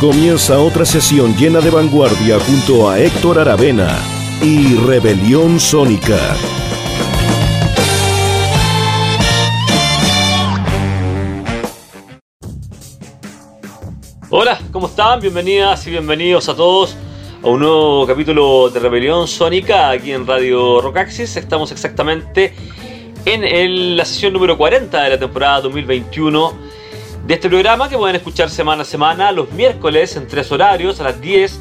Comienza otra sesión llena de vanguardia junto a Héctor Aravena y Rebelión Sónica. Hola, ¿cómo están? Bienvenidas y bienvenidos a todos a un nuevo capítulo de Rebelión Sónica aquí en Radio Rockaxis. Estamos exactamente en la sesión número 40 de la temporada 2021 de este programa que pueden escuchar semana a semana los miércoles en tres horarios a las 10,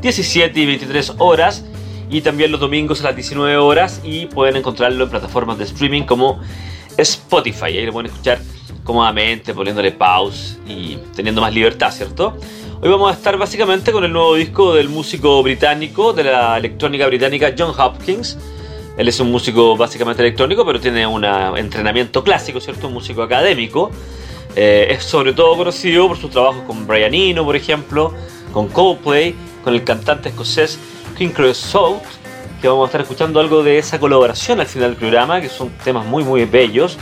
17 y 23 horas y también los domingos a las 19 horas y pueden encontrarlo en plataformas de streaming como Spotify. Ahí lo pueden escuchar cómodamente, poniéndole pause y teniendo más libertad, ¿cierto? Hoy vamos a estar básicamente con el nuevo disco del músico británico de la electrónica británica John Hopkins. Él es un músico básicamente electrónico, pero tiene un entrenamiento clásico, ¿cierto? Un músico académico. Eh, es sobre todo conocido por sus trabajos con Brian Eno, por ejemplo, con Coldplay, con el cantante escocés King Creosote, que vamos a estar escuchando algo de esa colaboración al final del programa, que son temas muy muy bellos.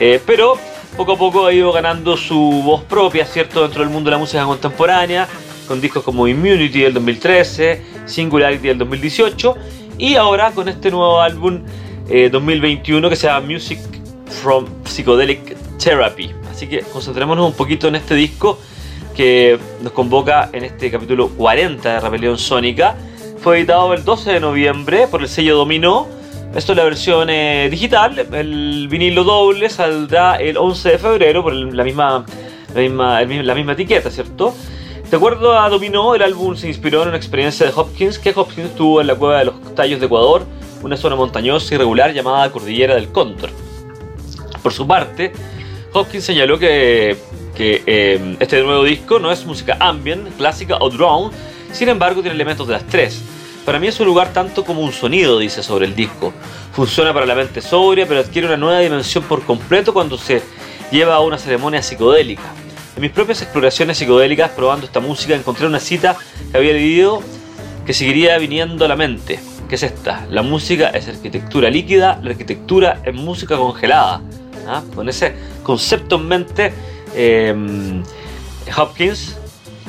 Eh, pero poco a poco ha ido ganando su voz propia, ¿cierto?, dentro del mundo de la música contemporánea, con discos como Immunity del 2013, Singularity del 2018, y ahora con este nuevo álbum 2021 eh, que se llama Music from Psychedelic Therapy. Así que concentrémonos un poquito en este disco que nos convoca en este capítulo 40 de Rebelión Sónica. Fue editado el 12 de noviembre por el sello Dominó. Esto es la versión eh, digital. El vinilo doble saldrá el 11 de febrero por la misma, la misma, la misma etiqueta, ¿cierto? De acuerdo a Dominó, el álbum se inspiró en una experiencia de Hopkins que Hopkins tuvo en la cueva de los Tallos de Ecuador, una zona montañosa irregular llamada Cordillera del Cóndor. Por su parte, Hopkins señaló que, eh, este nuevo disco no es música ambient, clásica o drone, sin embargo tiene elementos de las tres. Para mí es un lugar tanto como un sonido, dice sobre el disco. Funciona para la mente sobria, pero adquiere una nueva dimensión por completo cuando se lleva a una ceremonia psicodélica. En mis propias exploraciones psicodélicas probando esta música encontré una cita que había leído que seguiría viniendo a la mente, que es esta. La música es arquitectura líquida, la arquitectura es música congelada. ¿Ah? Con ese concepto en mente, eh, Hopkins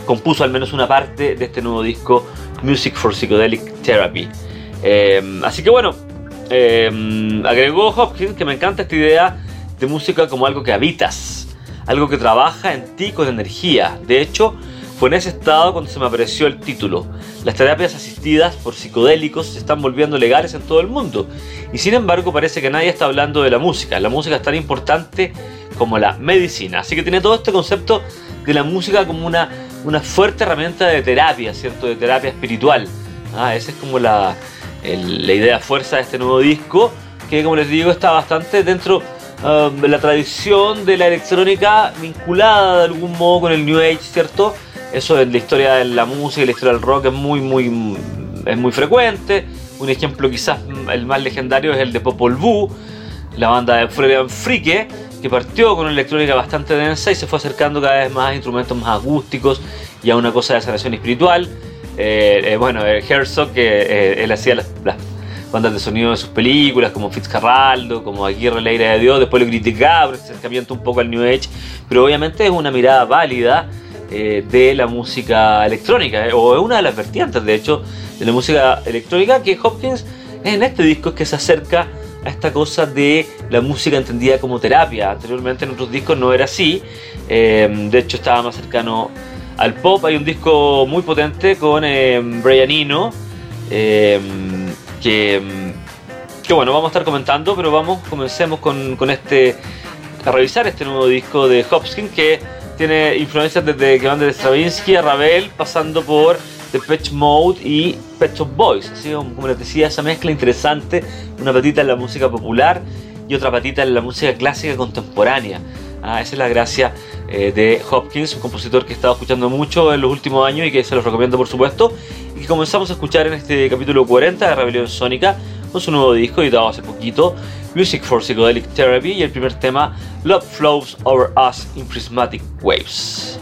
compuso al menos una parte de este nuevo disco Music for Psychedelic Therapy. Eh, así que bueno, eh, agregó Hopkins que me encanta esta idea de música como algo que habitas, algo que trabaja en ti con energía. De hecho, fue en ese estado cuando se me apareció el título. Las terapias asistidas por psicodélicos se están volviendo legales en todo el mundo. Y sin embargo parece que nadie está hablando de la música. La música es tan importante como la medicina. Así que tiene todo este concepto de la música como una, una fuerte herramienta de terapia, ¿cierto? De terapia espiritual. Ah, esa es como la, la idea fuerza de este nuevo disco, que como les digo está bastante dentro ah, de la tradición de la electrónica vinculada de algún modo con el New Age, ¿cierto? Eso en la historia de la música y la historia del rock es muy, muy, es muy frecuente. Un ejemplo quizás el más legendario es el de Popol Vuh, la banda de Freudian Frike, que partió con una electrónica bastante densa y se fue acercando cada vez más a instrumentos más acústicos y a una cosa de sanación espiritual. Eh, eh, bueno, Herzog, que eh, él hacía las, bandas de sonido de sus películas, como Fitzcarraldo, como Aguirre, la ira de Dios, después lo criticaba por acercamiento un poco al New Age, pero obviamente es una mirada válida eh, de la música electrónica, eh, o es una de las vertientes, de hecho, de la música electrónica que Hopkins en este disco es que se acerca a esta cosa de la música entendida como terapia. Anteriormente en otros discos no era así, eh, de hecho estaba más cercano al pop. Hay un disco muy potente con Brian Eno, que, que bueno, vamos a estar comentando, pero vamos, comencemos con, con este, a revisar este nuevo disco de Hopkins que tiene influencias desde que van de Stravinsky a Ravel, pasando por The Patch Mode y Pet Shop Boys. Así como les decía, esa mezcla interesante, una patita en la música popular y otra patita en la música clásica contemporánea. Ah, esa es la gracia eh, de Hopkins, un compositor que he estado escuchando mucho en los últimos años y que se los recomiendo por supuesto. Y que comenzamos a escuchar en este capítulo 40 de Rebelión Sónica con su nuevo disco editado hace poquito, Music for Psychedelic Therapy, y el primer tema, Love Flows Over Us in Prismatic Waves.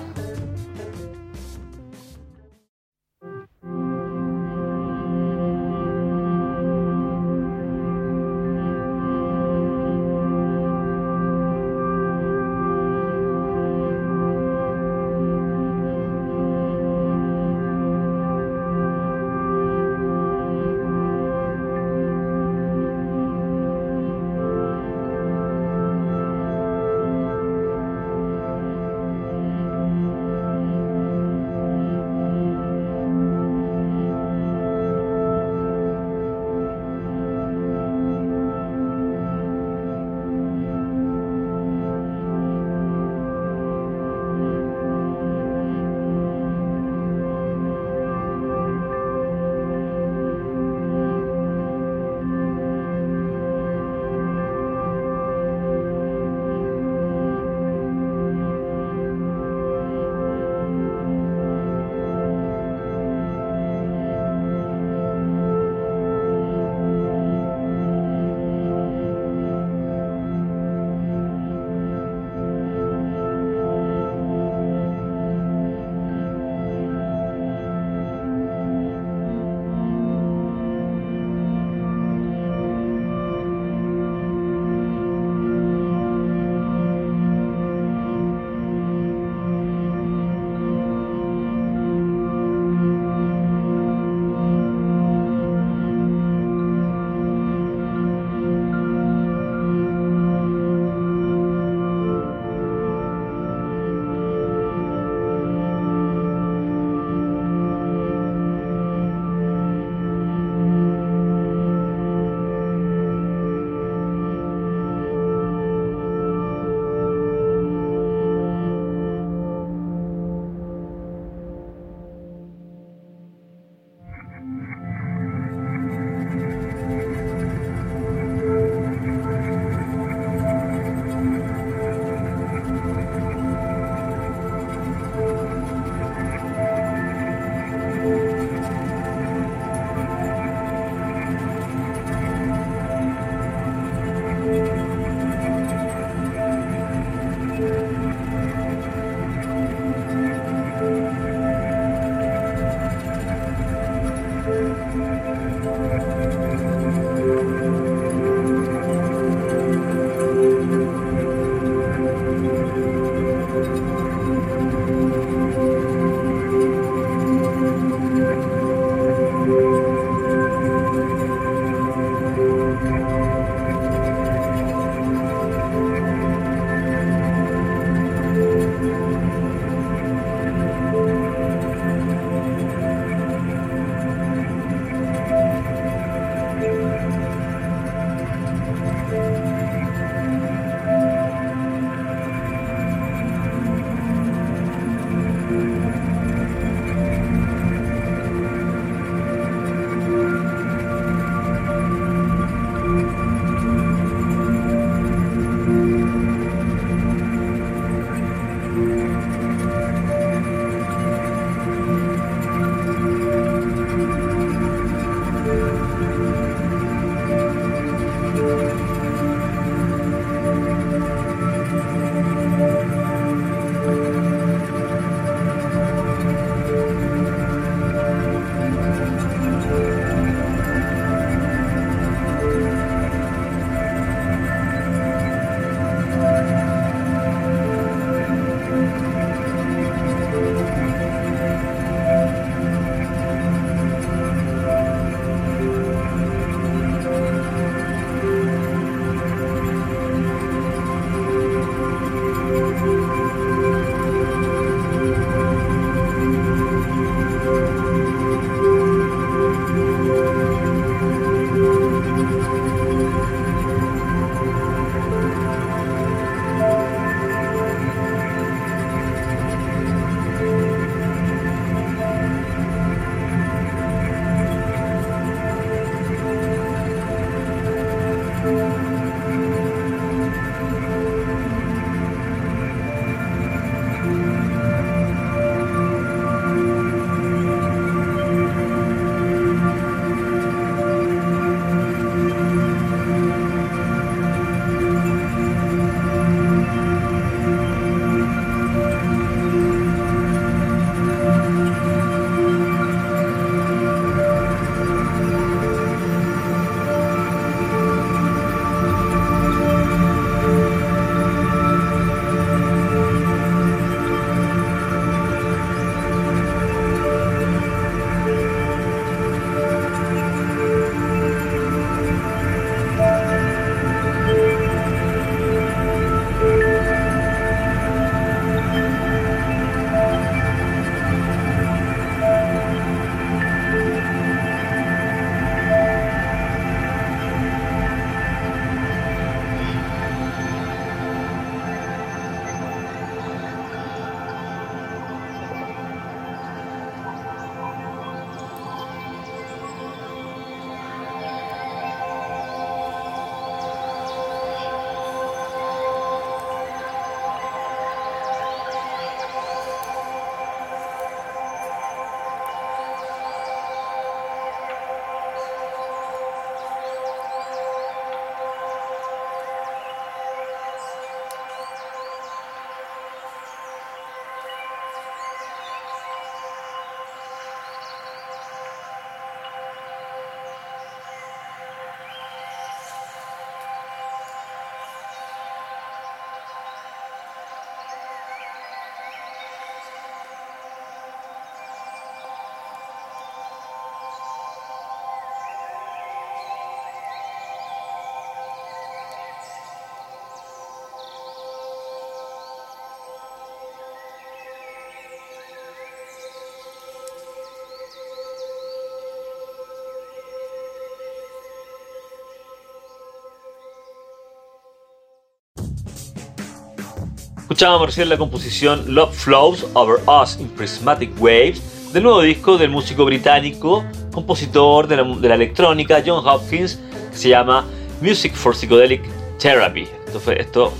Escuchábamos recién la composición Love Flows Over Us in Prismatic Waves del nuevo disco del músico británico, compositor de la, de la electrónica John Hopkins, que se llama Music for Psychedelic Therapy. Esto fue, esto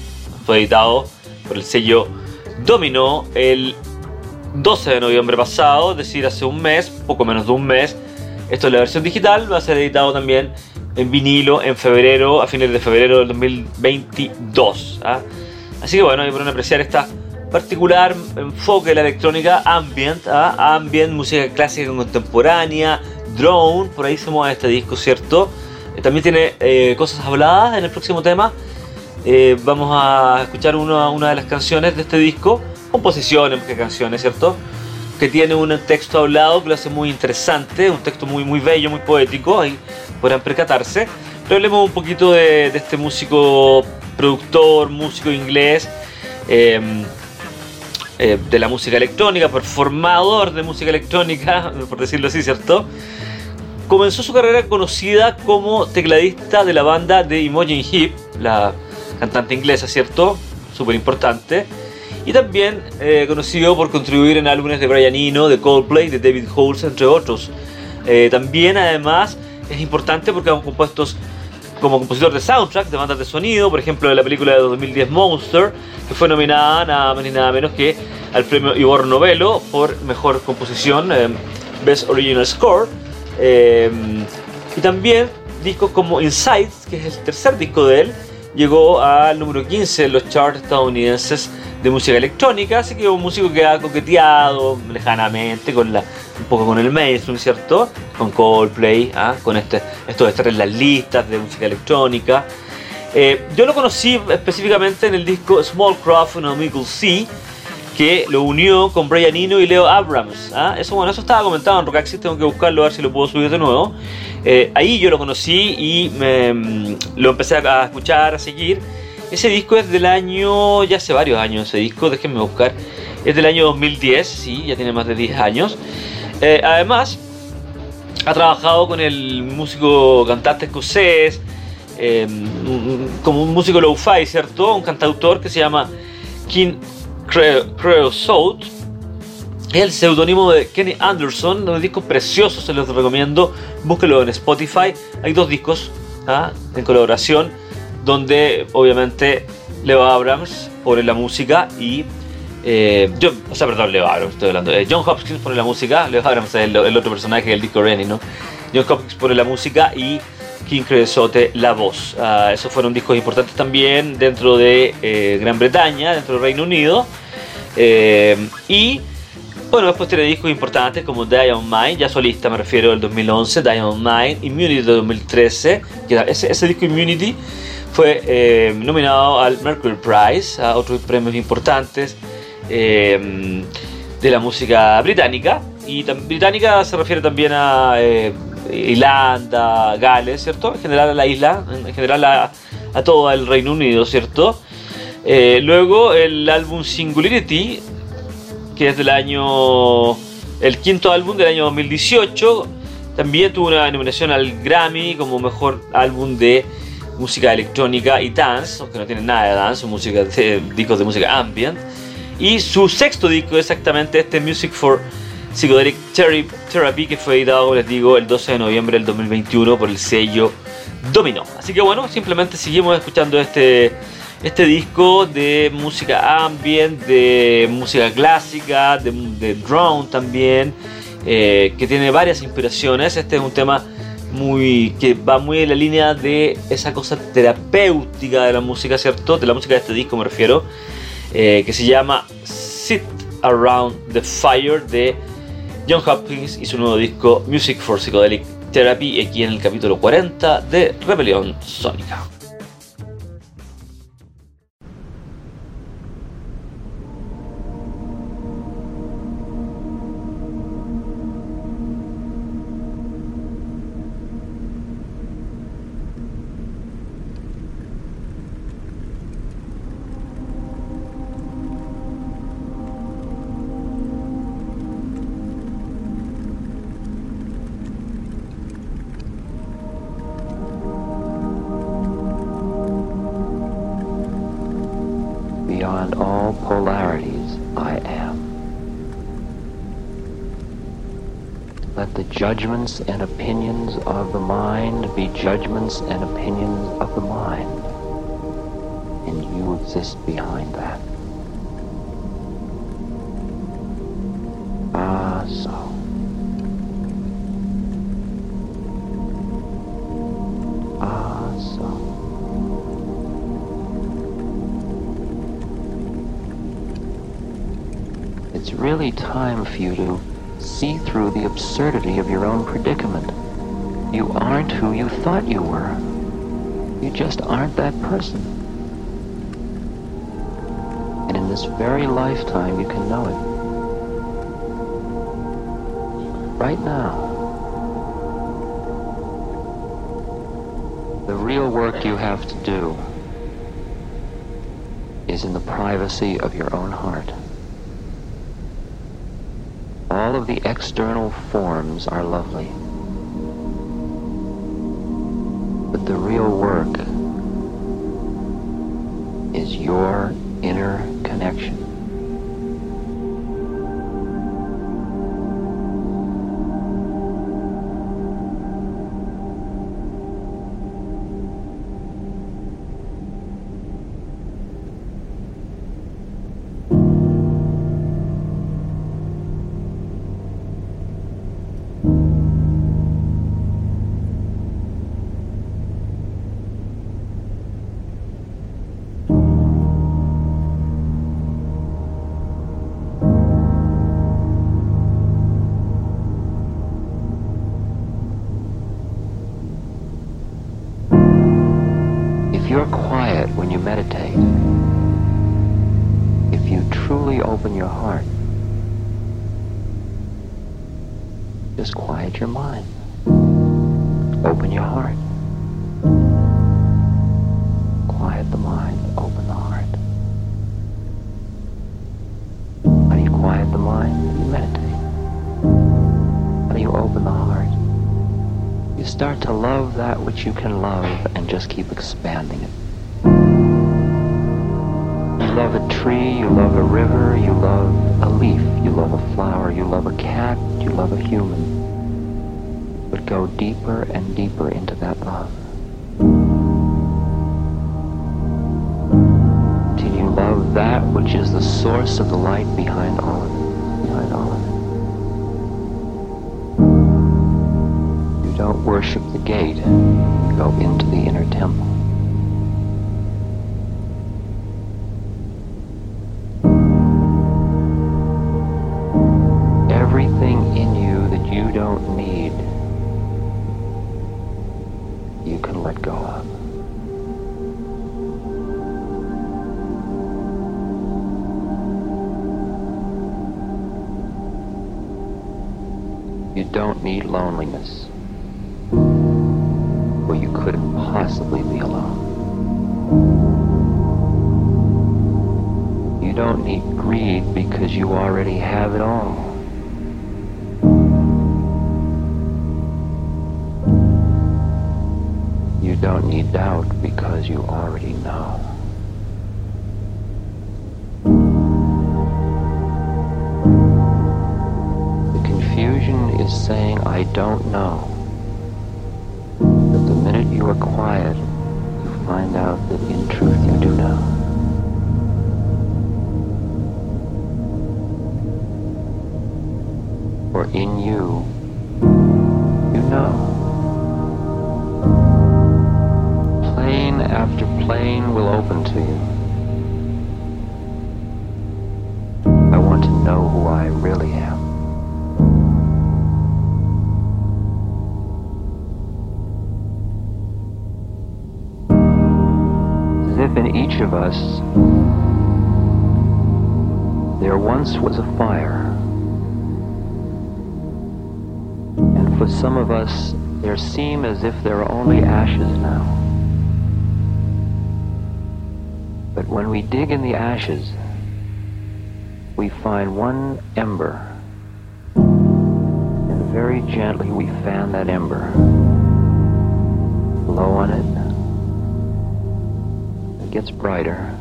fue editado por el sello Domino el 12 de noviembre pasado, es decir, hace un mes, poco menos de un mes. Esto es la versión digital, va a ser editado también en vinilo en febrero, a fines de febrero del 2022. ¿ah? Así que bueno, ahí pueden apreciar esta particular enfoque de la electrónica ambient, ¿ah? ambient, música clásica contemporánea, drone, por ahí se mueve este disco, ¿cierto? Eh, también tiene eh, cosas habladas en el próximo tema. Eh, vamos a escuchar una, una de las canciones de este disco, composiciones, que canciones, ¿cierto? Que tiene un texto hablado que lo hace muy interesante, un texto muy, muy bello, muy poético, ahí podrán percatarse. Pero hablemos un poquito de, de este músico, productor, músico inglés. Eh, eh, de la música electrónica, performador de música electrónica, por decirlo así, ¿cierto? Comenzó su carrera conocida como tecladista de la banda de Imogen Heap, la cantante inglesa, ¿cierto? Súper importante. Y también eh, conocido por contribuir en álbumes de Brian Eno, de Coldplay, de David Holmes, entre otros. Eh, también, además, es importante porque ha compuesto como compositor de soundtrack de bandas de sonido, por ejemplo, de la película de 2010 Monster, que fue nominada nada más ni nada menos que al premio Ivor Novello por mejor composición, eh, Best Original Score. Eh, y también discos como Insights, que es el tercer disco de él, llegó al número 15 en los charts estadounidenses de música electrónica, así que un músico que ha coqueteado lejanamente con la, un poco con el mainstream, ¿cierto? Con Coldplay, ¿ah? con este, esto de estar en las listas de música electrónica. Eh, yo lo conocí específicamente en el disco Small Craft and Amical Sea, que lo unió con Brian Eno y Leo Abrams. ¿ah? Eso, bueno, eso estaba comentado en Rockaxis, tengo que buscarlo a ver si lo puedo subir de nuevo. Eh, ahí yo lo conocí y me, mm, lo empecé a escuchar, a seguir. Ese disco es del año, ya hace varios años ese disco, déjenme buscar. Es del año 2010, sí, ya tiene más de 10 años. Eh, además, ha trabajado con el músico cantante escocés, eh, como un músico low-fi, ¿cierto? Un cantautor que se llama King Creosote. Es el seudónimo de Kenny Anderson, un disco precioso, se los recomiendo. Búsquelo en Spotify. Hay dos discos ¿ah? en colaboración donde obviamente Leo Abrams pone la música y eh, o sea, perdón, Leo Abrams, estoy hablando. Eh, John Hopkins pone la música, Leo Abrams es el, el otro personaje del disco Rennie, ¿no? John Hopkins pone la música y King Creosote la voz. Uh, esos fueron discos importantes también dentro de eh, Gran Bretaña, dentro del Reino Unido. Eh, y bueno, después tiene discos importantes como Diamond Mind, ya solista me refiero del 2011, Diamond Mind, Immunity de 2013, que ese, ese disco Immunity fue eh, nominado al Mercury Prize, a otros premios importantes eh, de la música británica. Y británica se refiere también a eh, Irlanda, Gales, ¿cierto? En general a la isla, en general a, todo el Reino Unido, ¿cierto? Eh, luego el álbum Singularity, que es del año. el quinto álbum del año 2018, también tuvo una nominación al Grammy como mejor álbum de música electrónica y dance, aunque no tiene nada de dance, música de, discos de música ambient. Y su sexto disco, exactamente este Music for Psychedelic Therapy, que fue editado, les digo, el 12 de noviembre del 2021 por el sello Domino. Así que bueno, simplemente seguimos escuchando este, este disco de música ambient, de música clásica, de, drone también, eh, que tiene varias inspiraciones. Este es un tema muy que va muy en la línea de esa cosa terapéutica de la música, ¿cierto? De la música de este disco me refiero, eh, que se llama Sit Around the Fire de John Hopkins y su nuevo disco Music for Psychedelic Therapy, aquí en el capítulo 40 de Rebelión Sónica. Judgments and opinions of the mind be judgments and opinions of the mind. And you exist behind that. Ah, so. Ah, so. It's really time for you to through the absurdity of your own predicament. You aren't who you thought you were. You just aren't that person. And in this very lifetime, you can know it. Right now. The real work you have to do is in the privacy of your own heart. All of the external forms are lovely. But the real work is your inner connection. Quiet the mind? You meditate. You open the heart? You start to love that which you can love and just keep expanding it. You love a tree, you love a river, you love a leaf, you love a flower, you love a cat, you love a human. But go deeper and deeper into that love. Which is the source of the light behind all of it. Behind all of it. You don't worship the gate, you go into the inner temple. Need loneliness. Well, you couldn't possibly be alone. You don't need greed because you already have it all. You don't need doubt because you already know. Is saying, I don't know. But the minute you are quiet, you find out that in truth you do know. For in you, you know. Plane after plane will open to you. Of us there once was a fire. And for some of us, there seem as if there are only ashes now. But when we dig in the ashes, we find one ember. And very gently we fan that ember. Blow on it gets brighter.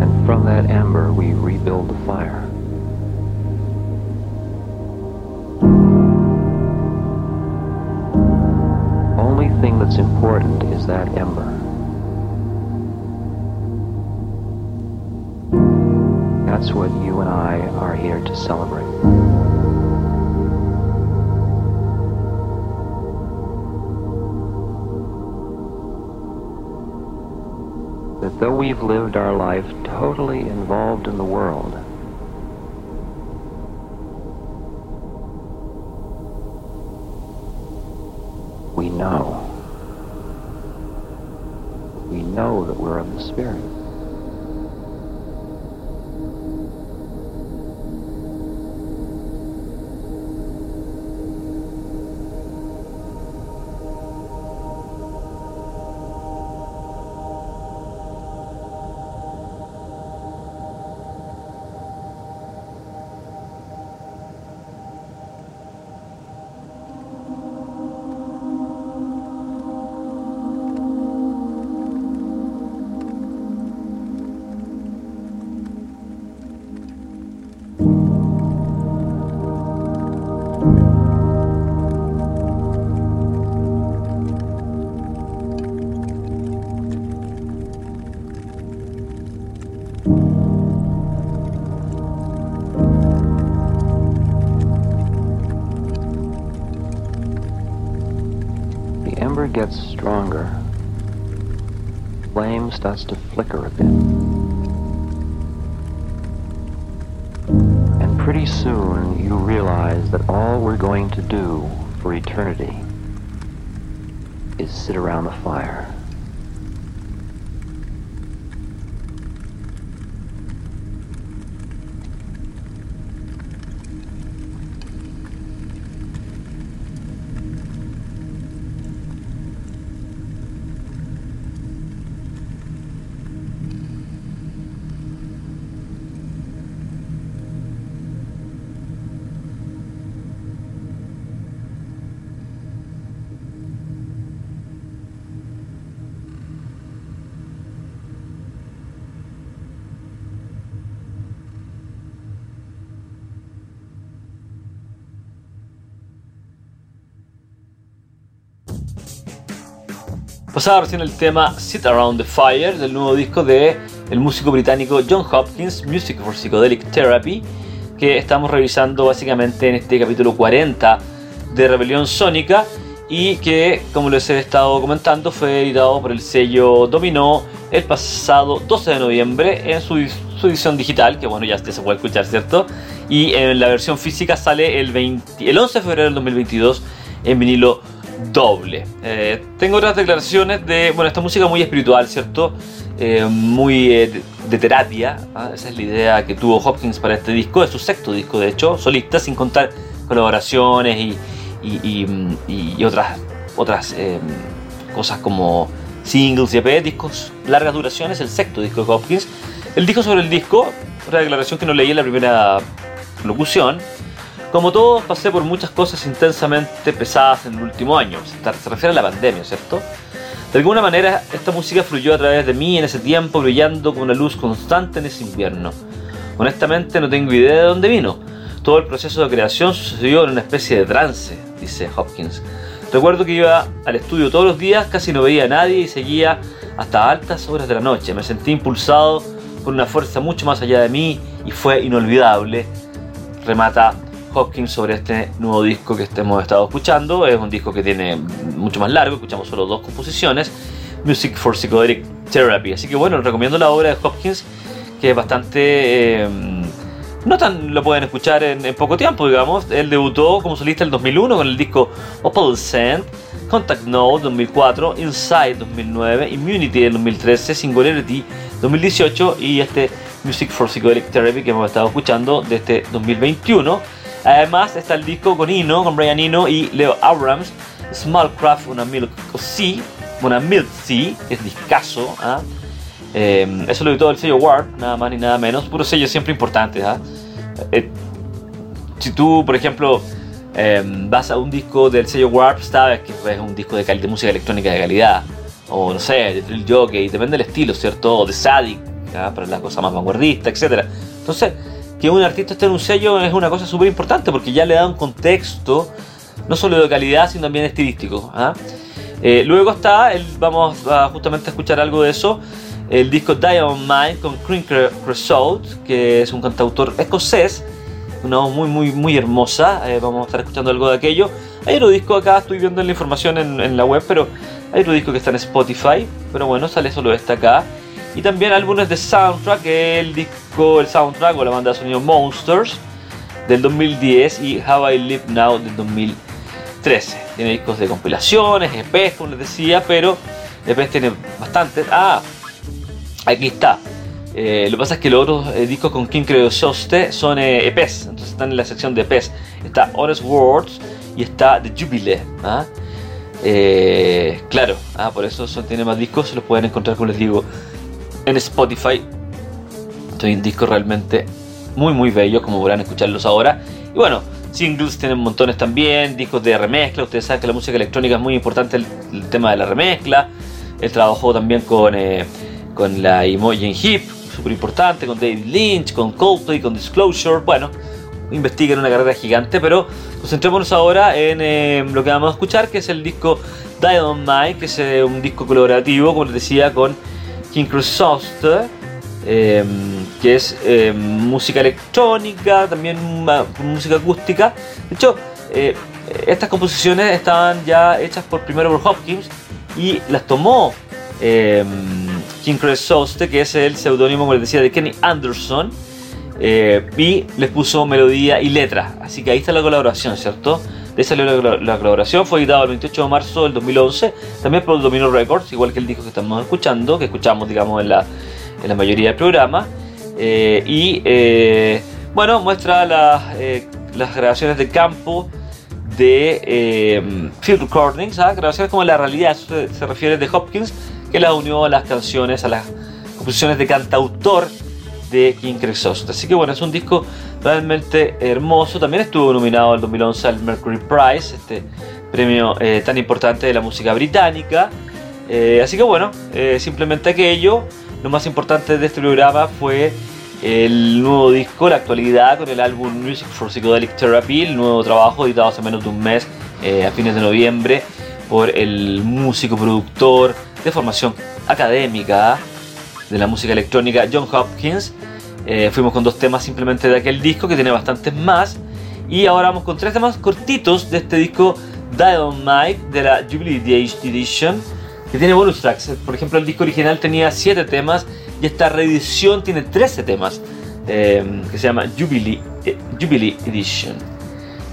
And from that amber, we rebuild the fire. Only thing that's important is that ember. That's what you and I are here to celebrate. Though we've lived our life totally involved in the world, flicker a bit. And pretty soon you realize that all we're going to do for eternity is sit around the fire. Pasaba recién el tema Sit Around the Fire del nuevo disco de el músico británico John Hopkins, Music for Psychedelic Therapy, que estamos revisando básicamente en este capítulo 40 de Rebelión Sónica y que, como les he estado comentando, fue editado por el sello Dominó el pasado 12 de noviembre en su, edición digital, que bueno, ya se puede escuchar, ¿cierto? Y en la versión física sale el, 20 el 11 de febrero del 2022 en vinilo doble. Eh, tengo otras declaraciones de, bueno, esta música muy espiritual, ¿cierto? Eh, muy eh, de, de, terapia. ¿ah? Esa es la idea que tuvo Hopkins para este disco, es su sexto disco, de hecho, solista, sin contar colaboraciones y, y, otras, otras cosas como singles y EP, discos largas duraciones, el sexto disco de Hopkins. El disco sobre el disco, una declaración que no leí en la primera locución. Como todos, pasé por muchas cosas intensamente pesadas en el último año. Se refiere a la pandemia, ¿cierto? De alguna manera, esta música fluyó a través de mí en ese tiempo, brillando con una luz constante en ese invierno. Honestamente, no tengo idea de dónde vino. Todo el proceso de creación sucedió en una especie de trance, dice Hopkins. Recuerdo que iba al estudio todos los días, casi no veía a nadie y seguía hasta altas horas de la noche. Me sentí impulsado por una fuerza mucho más allá de mí y fue inolvidable. Remata Hopkins sobre este nuevo disco que hemos estado escuchando. Es un disco que tiene mucho más largo, escuchamos solo dos composiciones. Music for Psychedelic Therapy. Así que bueno, recomiendo la obra de Hopkins, que es bastante... Eh, no tan lo pueden escuchar en, poco tiempo, digamos. Él debutó como solista en el 2001 con el disco Opal Scent, Contact Note 2004, Inside 2009, Immunity en 2013, Singularity 2018 y este Music for Psychedelic Therapy que hemos estado escuchando de este 2021. Además está el disco con Ino, con Brian Ino y Leo Abrams, Small Craft, una Milk Sea, una Milk Sea, es discaso. ¿ah? Eh, eso lo editó el sello Warp, nada más ni nada menos, puros sellos siempre importantes. ¿ah? Eh, si tú, por ejemplo, eh, vas a un disco del sello Warp, sabes que es un disco de, de música electrónica de calidad, o no sé, de Drill Jockey, depende del estilo, ¿cierto? O de Sadik, ¿ah? para la cosa más vanguardista, etc. Entonces, que un artista esté en un sello es una cosa súper importante porque ya le da un contexto, no solo de calidad, sino también estilístico. ¿ah? Eh, luego está, vamos a justamente escuchar algo de eso, el disco Diamond Mind con Crinker Creosote, que es un cantautor escocés, una voz muy, muy, muy hermosa. Eh, vamos a estar escuchando algo de aquello. Hay otro disco acá, estoy viendo la información en, la web, pero hay otro disco que está en Spotify. Pero bueno, sale solo este acá. Y también álbumes de soundtrack, el disco, el soundtrack o la banda de sonido Monsters del 2010 y How I Live Now del 2013. Tiene discos de compilaciones, EPs, como les decía, pero EPs tiene bastantes. Ah, aquí está. Eh, lo que pasa es que los otros eh, discos con King Creosote son eh, EPs, entonces están en la sección de EPs. Está Honest Words y está The Jubilee. ¿ah? claro, ah, por eso son, tiene más discos, se los pueden encontrar, como les digo, en Spotify. Son discos realmente muy muy bellos, como podrán escucharlos ahora. Y bueno, singles tienen montones también, discos de remezcla. Ustedes saben que la música electrónica es muy importante, el, tema de la remezcla. Él trabajó también con, eh, con la Imogen Hip, súper importante, con David Lynch, con Coldplay, con Disclosure. Bueno, investiguen una carrera gigante, pero concentrémonos ahora en eh, lo que vamos a escuchar, que es el disco Diamond Mike, que es eh, un disco colaborativo, como les decía, con King Crusoe, eh, que es eh, música electrónica, también música acústica. De hecho, eh, estas composiciones estaban ya hechas por primero por Hopkins y las tomó King Crusoe, que es el seudónimo, como les decía, de Kenny Anderson. y les puso melodía y letra. Así que ahí está la colaboración, ¿cierto? De salió la, colaboración, fue editado el 28 de marzo del 2011, también por Domino Records, igual que el disco que estamos escuchando, que escuchamos, digamos, en la, en la mayoría del programa. Eh, y eh, bueno, muestra eh, las grabaciones de campo de Field Recordings, ¿ah? grabaciones como la realidad, se, se, refiere de Hopkins, que las unió a las canciones, a las composiciones de cantautor de King Crescent. Así que bueno, es un disco realmente hermoso. También estuvo nominado en 2011 al Mercury Prize, este premio eh, tan importante de la música británica. Eh, así que bueno, eh, simplemente aquello. Lo más importante de este programa fue el nuevo disco, la actualidad con el álbum Music for Psychedelic Therapy, el nuevo trabajo editado hace menos de un mes, a fines de noviembre, por el músico productor de formación académica de la música electrónica John Hopkins. Eh, fuimos con dos temas simplemente de aquel disco que tiene bastantes más. Y ahora vamos con tres temas cortitos de este disco Mike de la Jubilee Edition que tiene bonus tracks. Por ejemplo, el disco original tenía 7 temas y esta reedición tiene 13 temas eh, que se llama Jubilee, eh, Jubilee Edition,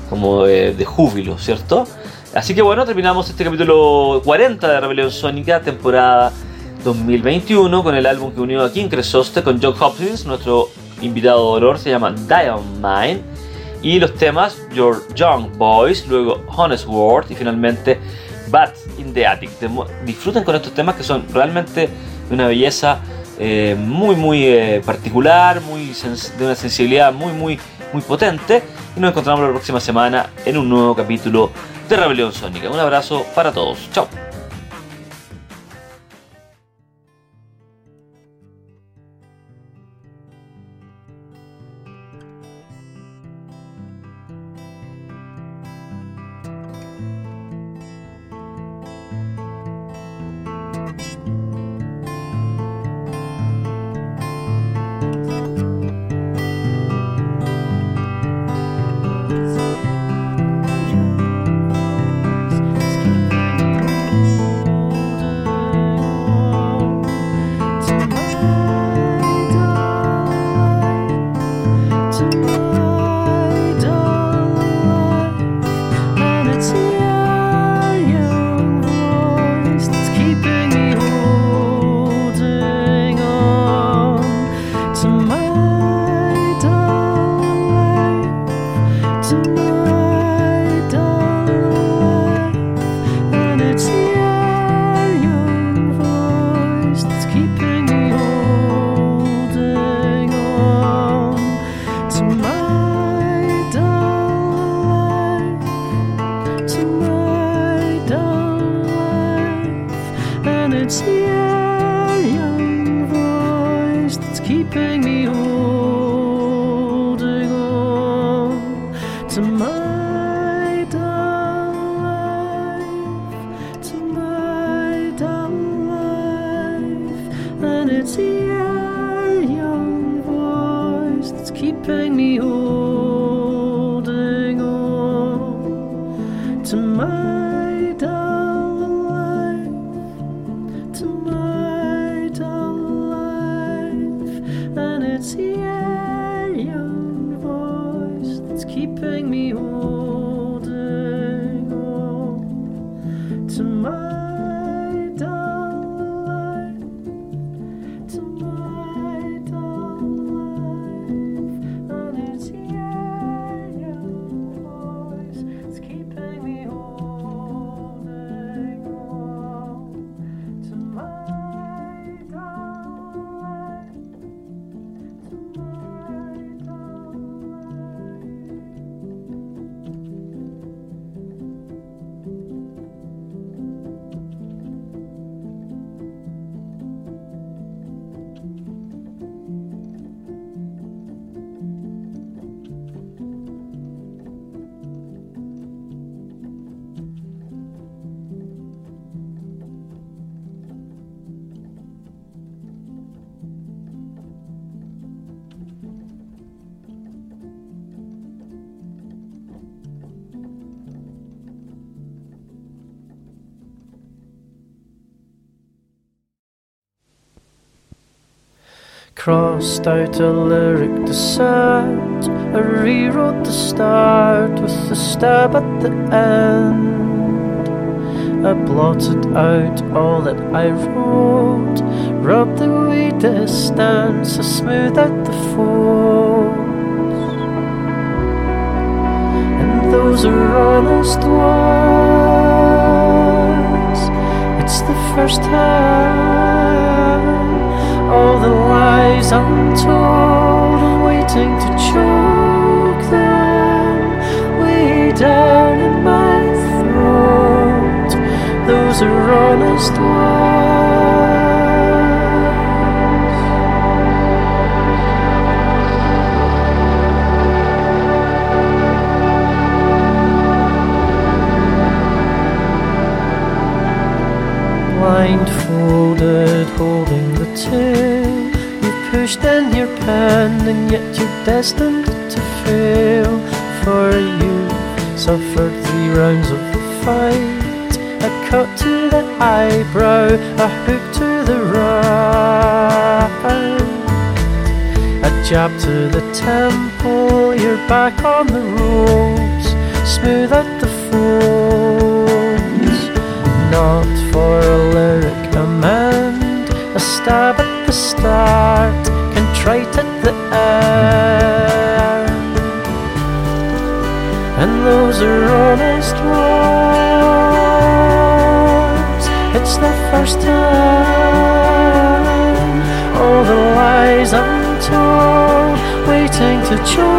como de júbilo, ¿cierto? Así que bueno, terminamos este capítulo 40 de Rebelión Sónica, temporada 2021 con el álbum que unió a King Cresoste con John Hopkins, nuestro invitado de honor, se llama Diamond Mine. Y los temas Your Young Boys, luego Honest World y finalmente Bad in the Attic. Disfruten con estos temas que son realmente de una belleza eh, muy muy eh, particular, muy de una sensibilidad muy muy muy potente. Y nos encontramos la próxima semana en un nuevo capítulo de Rebelión Sónica. Un abrazo para todos. Chao. and it's your young voice that's keeping me whole. Crossed out a lyric descent. I rewrote the start with the stab at the end. I blotted out all that I wrote, rubbed away distance, I smoothed out the folds. And those are honest words. It's the first time all the lies untold are waiting to choke them way down in my throat. Those are honest ones. Destined to fail. For you suffered three rounds of the fight. A cut to the eyebrow, a hook to the right. A jab to the temple, you're back on the the choice.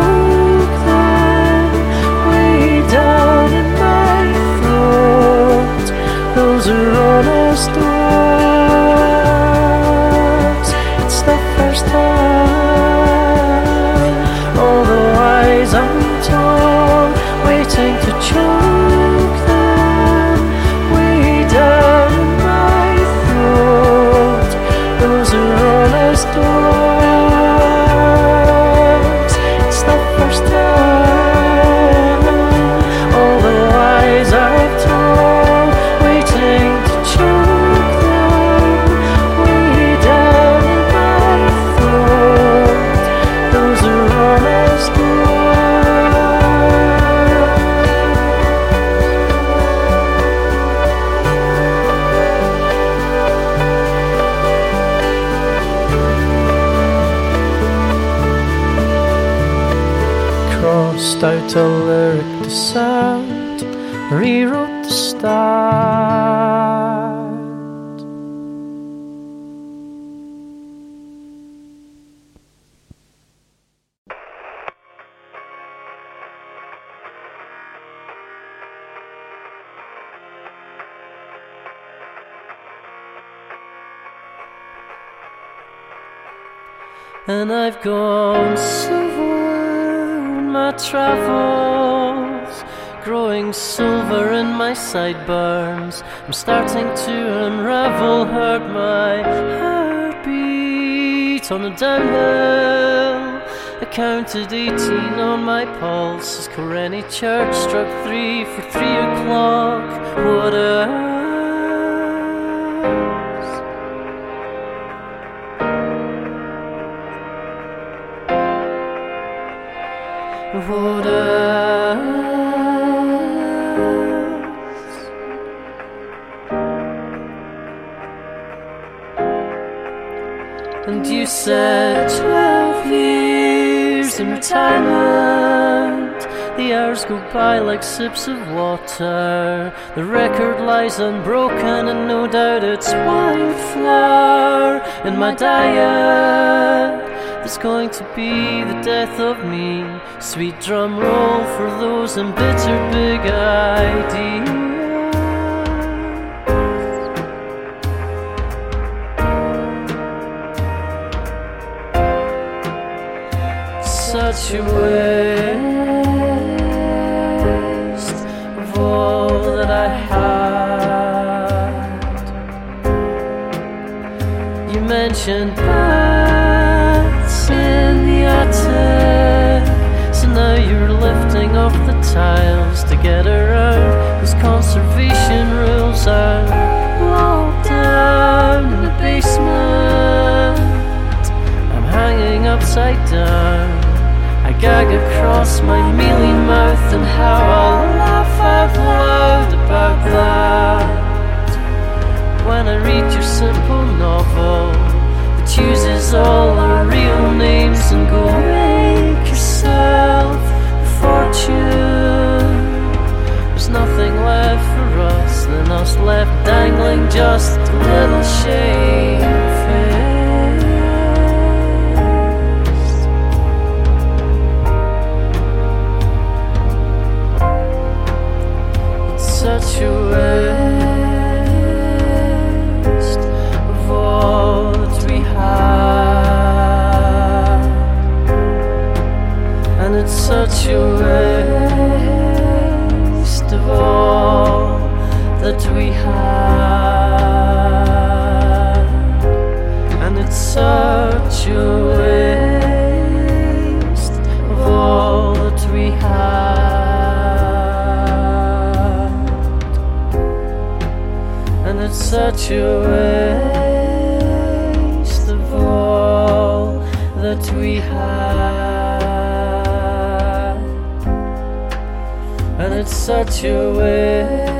I've gone silver in my travels, growing silver in my sideburns. I'm starting to unravel, heard my heartbeat on a downhill. I counted 18 on my pulse as Kilrenny Church struck three for three o'clock. What else? Go by like sips of water. The record lies unbroken, and no doubt it's wildflower in my diet. There's going to be the death of me. Sweet drum roll for those embittered big ideas. such a waste Mentioned bats in the attic, so now you're lifting off the tiles to get around those conservation rules are locked down in the basement. I'm hanging upside down. I gag across my mealy mouth and how I'll laugh out loud about that. When I read your simple novel that uses all our real names and go make yourself a fortune. There's nothing left for us than us left dangling just a little shame such a waste and it's such a waste of all that we have, and it's such a waste of all that we have. And it's such a waste of all that we have. It's such a waste